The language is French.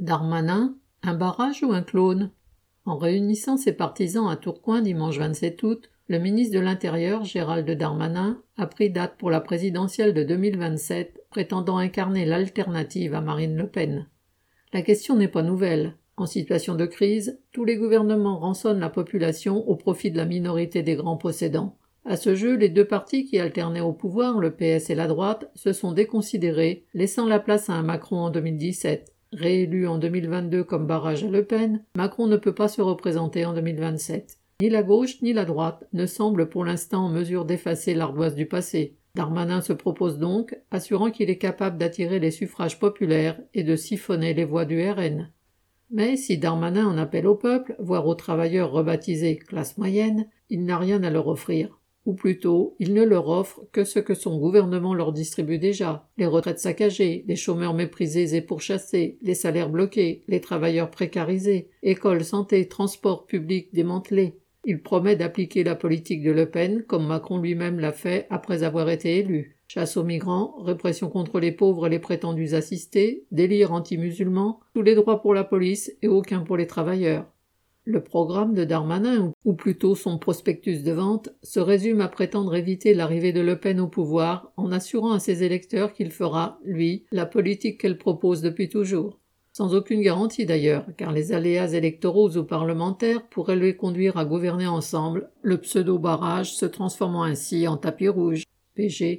Darmanin, un barrage ou un clone? En réunissant ses partisans à Tourcoing dimanche 27 août, le ministre de l'Intérieur, Gérald Darmanin, a pris date pour la présidentielle de 2027, prétendant incarner l'alternative à Marine Le Pen. La question n'est pas nouvelle. En situation de crise, tous les gouvernements rançonnent la population au profit de la minorité des grands possédants. À ce jeu, les deux partis qui alternaient au pouvoir, le PS et la droite, se sont déconsidérés, laissant la place à un Macron en 2017. Réélu en 2022 comme barrage à Le Pen, Macron ne peut pas se représenter en 2027. Ni la gauche ni la droite ne semblent pour l'instant en mesure d'effacer l'ardoise du passé. Darmanin se propose donc, assurant qu'il est capable d'attirer les suffrages populaires et de siphonner les voix du RN. Mais si Darmanin en appelle au peuple, voire aux travailleurs rebaptisés classe moyenne, il n'a rien à leur offrir. Ou plutôt, il ne leur offre que ce que son gouvernement leur distribue déjà les retraites saccagées, les chômeurs méprisés et pourchassés, les salaires bloqués, les travailleurs précarisés, écoles, santé, transports publics démantelés. Il promet d'appliquer la politique de Le Pen comme Macron lui-même l'a fait après avoir été élu. Chasse aux migrants, répression contre les pauvres et les prétendus assistés, délire anti-musulman, tous les droits pour la police et aucun pour les travailleurs. Le programme de Darmanin, ou plutôt son prospectus de vente, se résume à prétendre éviter l'arrivée de Le Pen au pouvoir en assurant à ses électeurs qu'il fera, lui, la politique qu'elle propose depuis toujours. Sans aucune garantie d'ailleurs, car les aléas électoraux ou parlementaires pourraient les conduire à gouverner ensemble, le pseudo-barrage se transformant ainsi en tapis rouge. PG